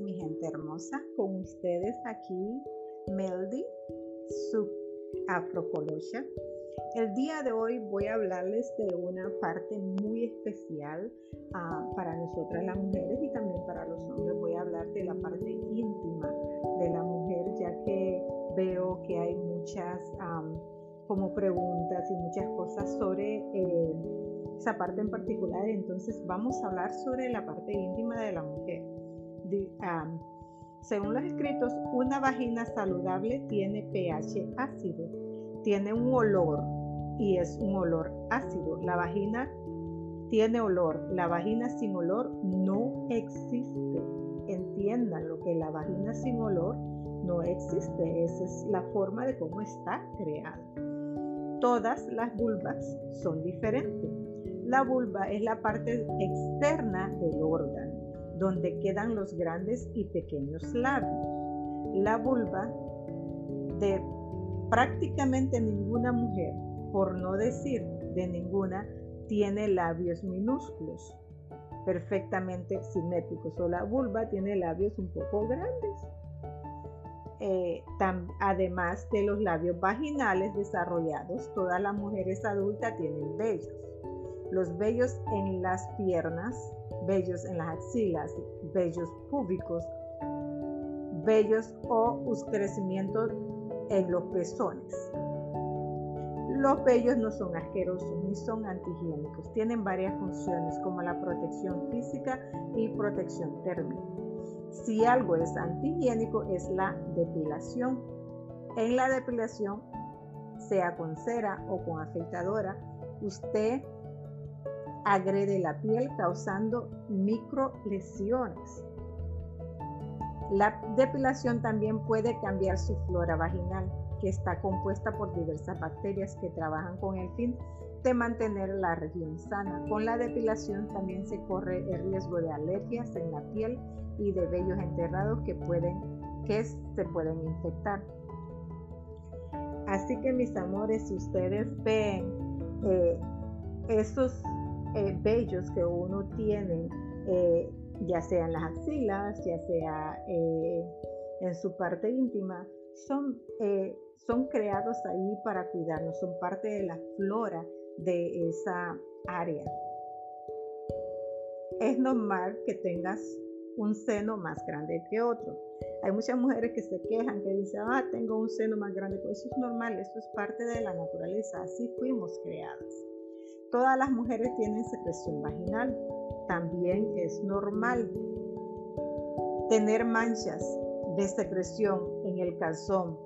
mi gente hermosa. Con ustedes aquí, Meldy, su Afrocolosha. El día de hoy voy a hablarles de una parte muy especial uh, para nosotras las mujeres y también para los hombres. Voy a hablar de la parte íntima de la mujer, ya que veo que hay muchas como preguntas y muchas cosas sobre eh, esa parte en particular. Entonces vamos a hablar sobre la parte íntima de la mujer. Según los escritos, una vagina saludable tiene pH ácido, tiene un olor y es un olor ácido. La vagina tiene olor, la vagina sin olor no existe. Entiendan lo que la vagina sin olor no existe. Esa es la forma de cómo está creada. Todas las vulvas son diferentes. La vulva es la parte externa del órgano, donde quedan los grandes y pequeños labios. La vulva de prácticamente ninguna mujer, por no decir de ninguna, tiene labios minúsculos, perfectamente simétricos. O la vulva tiene labios un poco grandes. Eh, además de los labios vaginales desarrollados, todas las mujeres adultas tienen vellos los vellos en las piernas, vellos en las axilas, vellos públicos, vellos o crecimientos en los pezones. Los vellos no son asquerosos ni son antihigiénicos. Tienen varias funciones como la protección física y protección térmica. Si algo es antihigiénico es la depilación. En la depilación, sea con cera o con afeitadora, usted agrede la piel causando micro lesiones. La depilación también puede cambiar su flora vaginal, que está compuesta por diversas bacterias que trabajan con el fin de mantener la región sana. Con la depilación también se corre el riesgo de alergias en la piel y de vellos enterrados que, pueden, que se pueden infectar. Así que mis amores, si ustedes ven eh, esos eh, que uno tiene, eh, ya sea en las axilas, ya sea eh, en su parte íntima, son, son creados ahí para cuidarnos, son parte de la flora de esa área. Es normal que tengas un seno más grande que otro. Hay muchas mujeres que se quejan, que dicen, ah, tengo un seno más grande. Pues eso es normal, eso es parte de la naturaleza, así fuimos creadas. Todas las mujeres tienen secreción vaginal. También es normal tener manchas de secreción en el calzón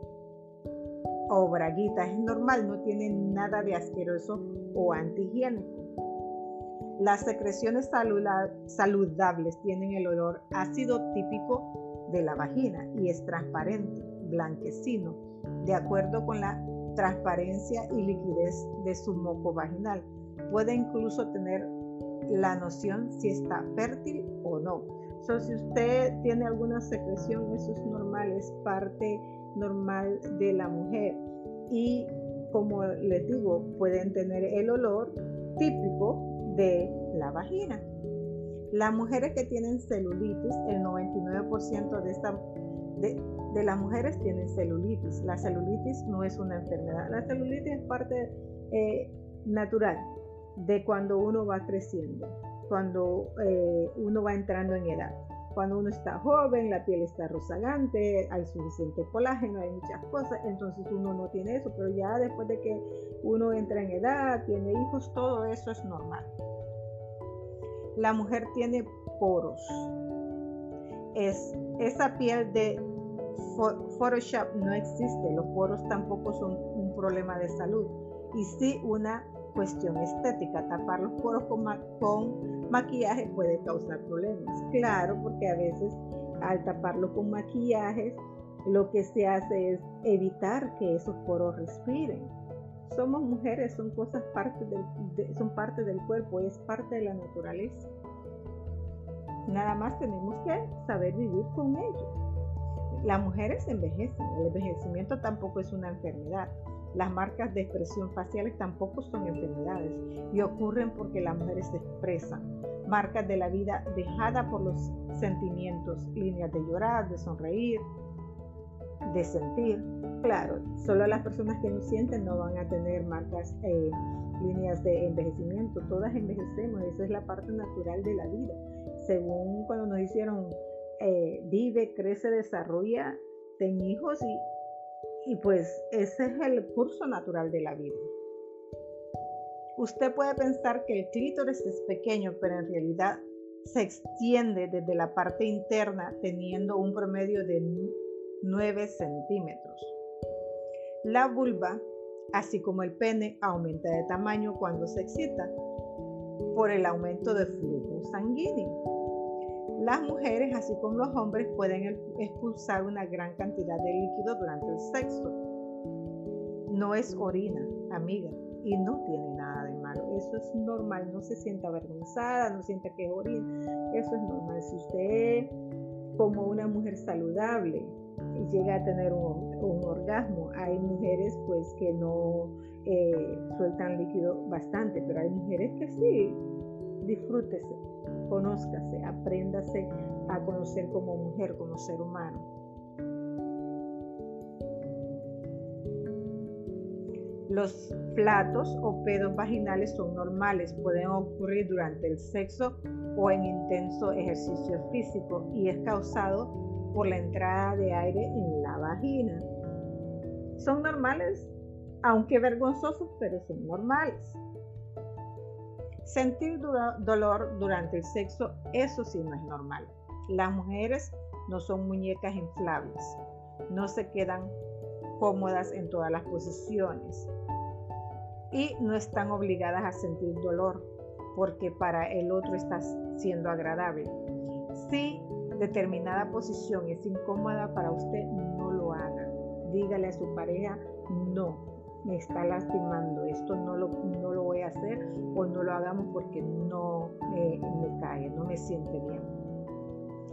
o braguitas. Es normal, no tiene nada de asqueroso o antihigiénico. Las secreciones saludables tienen el olor ácido típico de la vagina y es transparente, blanquecino, de acuerdo con la transparencia y liquidez de su moco vaginal puede incluso tener la noción si está fértil o no. si usted tiene alguna secreción, eso es normal, es parte normal de la mujer. Y como les digo, pueden tener el olor típico de la vagina. Las mujeres que tienen celulitis, el 99% de, esta, de, las mujeres tienen celulitis. La celulitis no es una enfermedad. La celulitis es parte eh, natural de cuando uno va creciendo, cuando eh, uno va entrando en edad. Cuando uno está joven, la piel está rozagante, hay suficiente colágeno, hay muchas cosas, entonces uno no tiene eso, pero ya después de que uno entra en edad, tiene hijos, todo eso es normal. La mujer tiene poros. Es, esa piel de Photoshop no existe, los poros tampoco son un problema de salud y sí una cuestión estética. Tapar los poros con, maquillaje puede causar problemas. Claro, porque a veces al taparlo con maquillaje lo que se hace es evitar que esos poros respiren. Somos mujeres, son cosas parte del, son parte del cuerpo, es parte de la naturaleza. Nada más tenemos que saber vivir con ello. Las mujeres envejecen, el envejecimiento tampoco es una enfermedad. Las marcas de expresión faciales tampoco son enfermedades y ocurren porque las mujeres se expresan marcas de la vida dejada por los sentimientos, líneas de llorar, de sonreír, de sentir. Claro, solo las personas que no sienten no van a tener marcas, eh, líneas de envejecimiento. Todas envejecemos, esa es la parte natural de la vida. Según cuando nos hicieron eh, vive, crece, desarrolla, ten hijos y, y pues ese es el curso natural de la vida. Usted puede pensar que el clítoris es pequeño, pero en realidad se extiende desde la parte interna teniendo un promedio de 9 centímetros. La vulva, así como el pene, aumenta de tamaño cuando se excita por el aumento de flujo sanguíneo. Las mujeres, así como los hombres, pueden expulsar una gran cantidad de líquido durante el sexo. No es orina, amiga, y no tiene nada de malo. Eso es normal, no se sienta avergonzada, no sienta que es orina. Eso es normal. Si usted, como una mujer saludable, llega a tener un, orgasmo. Hay mujeres pues que no eh, sueltan líquido bastante, pero hay mujeres que sí. Disfrútese, conózcase, apréndase a conocer como mujer, como ser humano. Los platos o pedos vaginales son normales, pueden ocurrir durante el sexo o en intenso ejercicio físico y es causado por la entrada de aire en la vagina. Son normales, aunque vergonzosos, pero son normales. Sentir dolor durante el sexo, eso sí no es normal. Las mujeres no son muñecas inflables, no se quedan cómodas en todas las posiciones y no están obligadas a sentir dolor porque para el otro está siendo agradable. Sí determinada posición es incómoda para usted, no lo haga. Dígale a su pareja, no, me está lastimando, esto no lo, no lo voy a hacer o no lo hagamos porque no me cae, no me siente bien.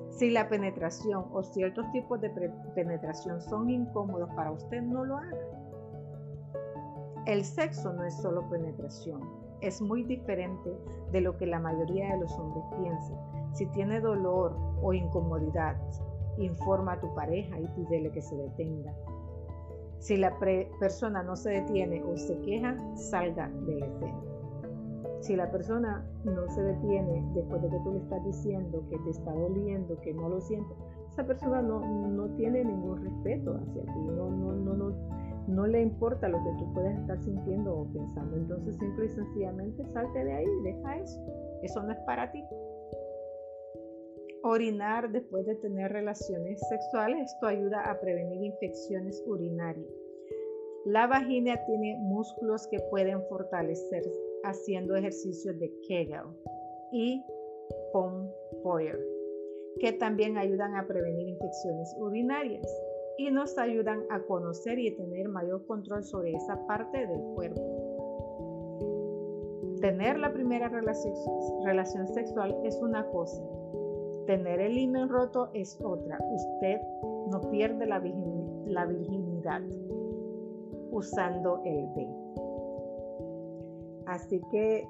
Si la penetración o ciertos tipos de penetración son incómodos para usted, no lo haga. El sexo no es solo penetración, es muy diferente de lo que la mayoría de los hombres piensan. Si tiene dolor o incomodidad, informa a tu pareja y pídele que se detenga. Si la persona no se detiene o se queja, salga de la escena. Si la persona no se detiene después de que tú le estás diciendo que te está doliendo, que no lo siente, esa persona no, no tiene ningún respeto hacia ti, no, no, no, no, no le importa lo que tú puedes estar sintiendo o pensando. Entonces simple y sencillamente salte de ahí, deja eso. Eso no es para ti. Orinar después de tener relaciones sexuales, esto ayuda a prevenir infecciones urinarias. La vagina tiene músculos que pueden fortalecer haciendo ejercicios de Kegel y Pompoyer, que también ayudan a prevenir infecciones urinarias y nos ayudan a conocer y tener mayor control sobre esa parte del cuerpo. Tener la primera relación, relación sexual es una cosa, tener el himen roto es otra. Usted no pierde la, virginidad usando el B. Así que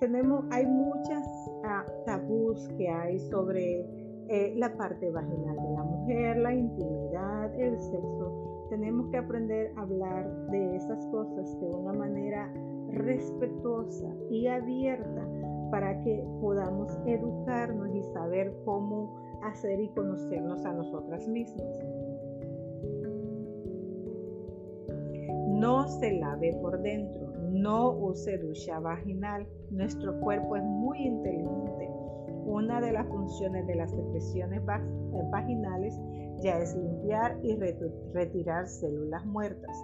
tenemos, hay muchas ah, tabús que hay sobre eh, la parte vaginal de la mujer, la intimidad, el sexo. Tenemos que aprender a hablar de esas cosas de una manera respetuosa y abierta para que podamos educarnos y saber cómo hacer y conocernos a nosotras mismas. No se lave por dentro, no use ducha vaginal. Nuestro cuerpo es muy inteligente una de las funciones de las secreciones eh, vaginales ya es limpiar y retirar células muertas.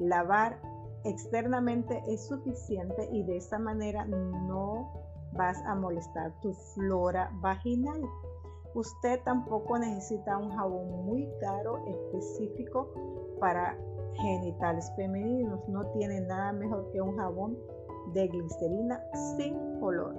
Lavar externamente es suficiente y de esta manera no vas a molestar tu flora vaginal. Usted tampoco necesita un jabón muy caro específico para genitales femeninos. No tiene nada mejor que un jabón de glicerina sin olor.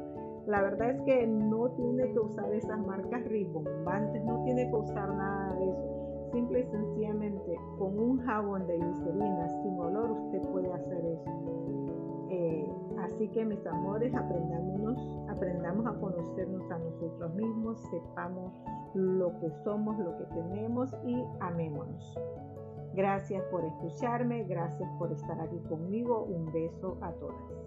La verdad es que no tiene que usar esas marcas ribombantes, no tiene que usar nada de eso. Simple y sencillamente con un jabón de glicerina sin olor usted puede hacer eso. Eh, Así que mis amores, aprendamos, aprendamos a conocernos a nosotros mismos, sepamos lo que somos, lo que tenemos y amémonos. Gracias por escucharme, gracias por estar aquí conmigo. Un beso a todas.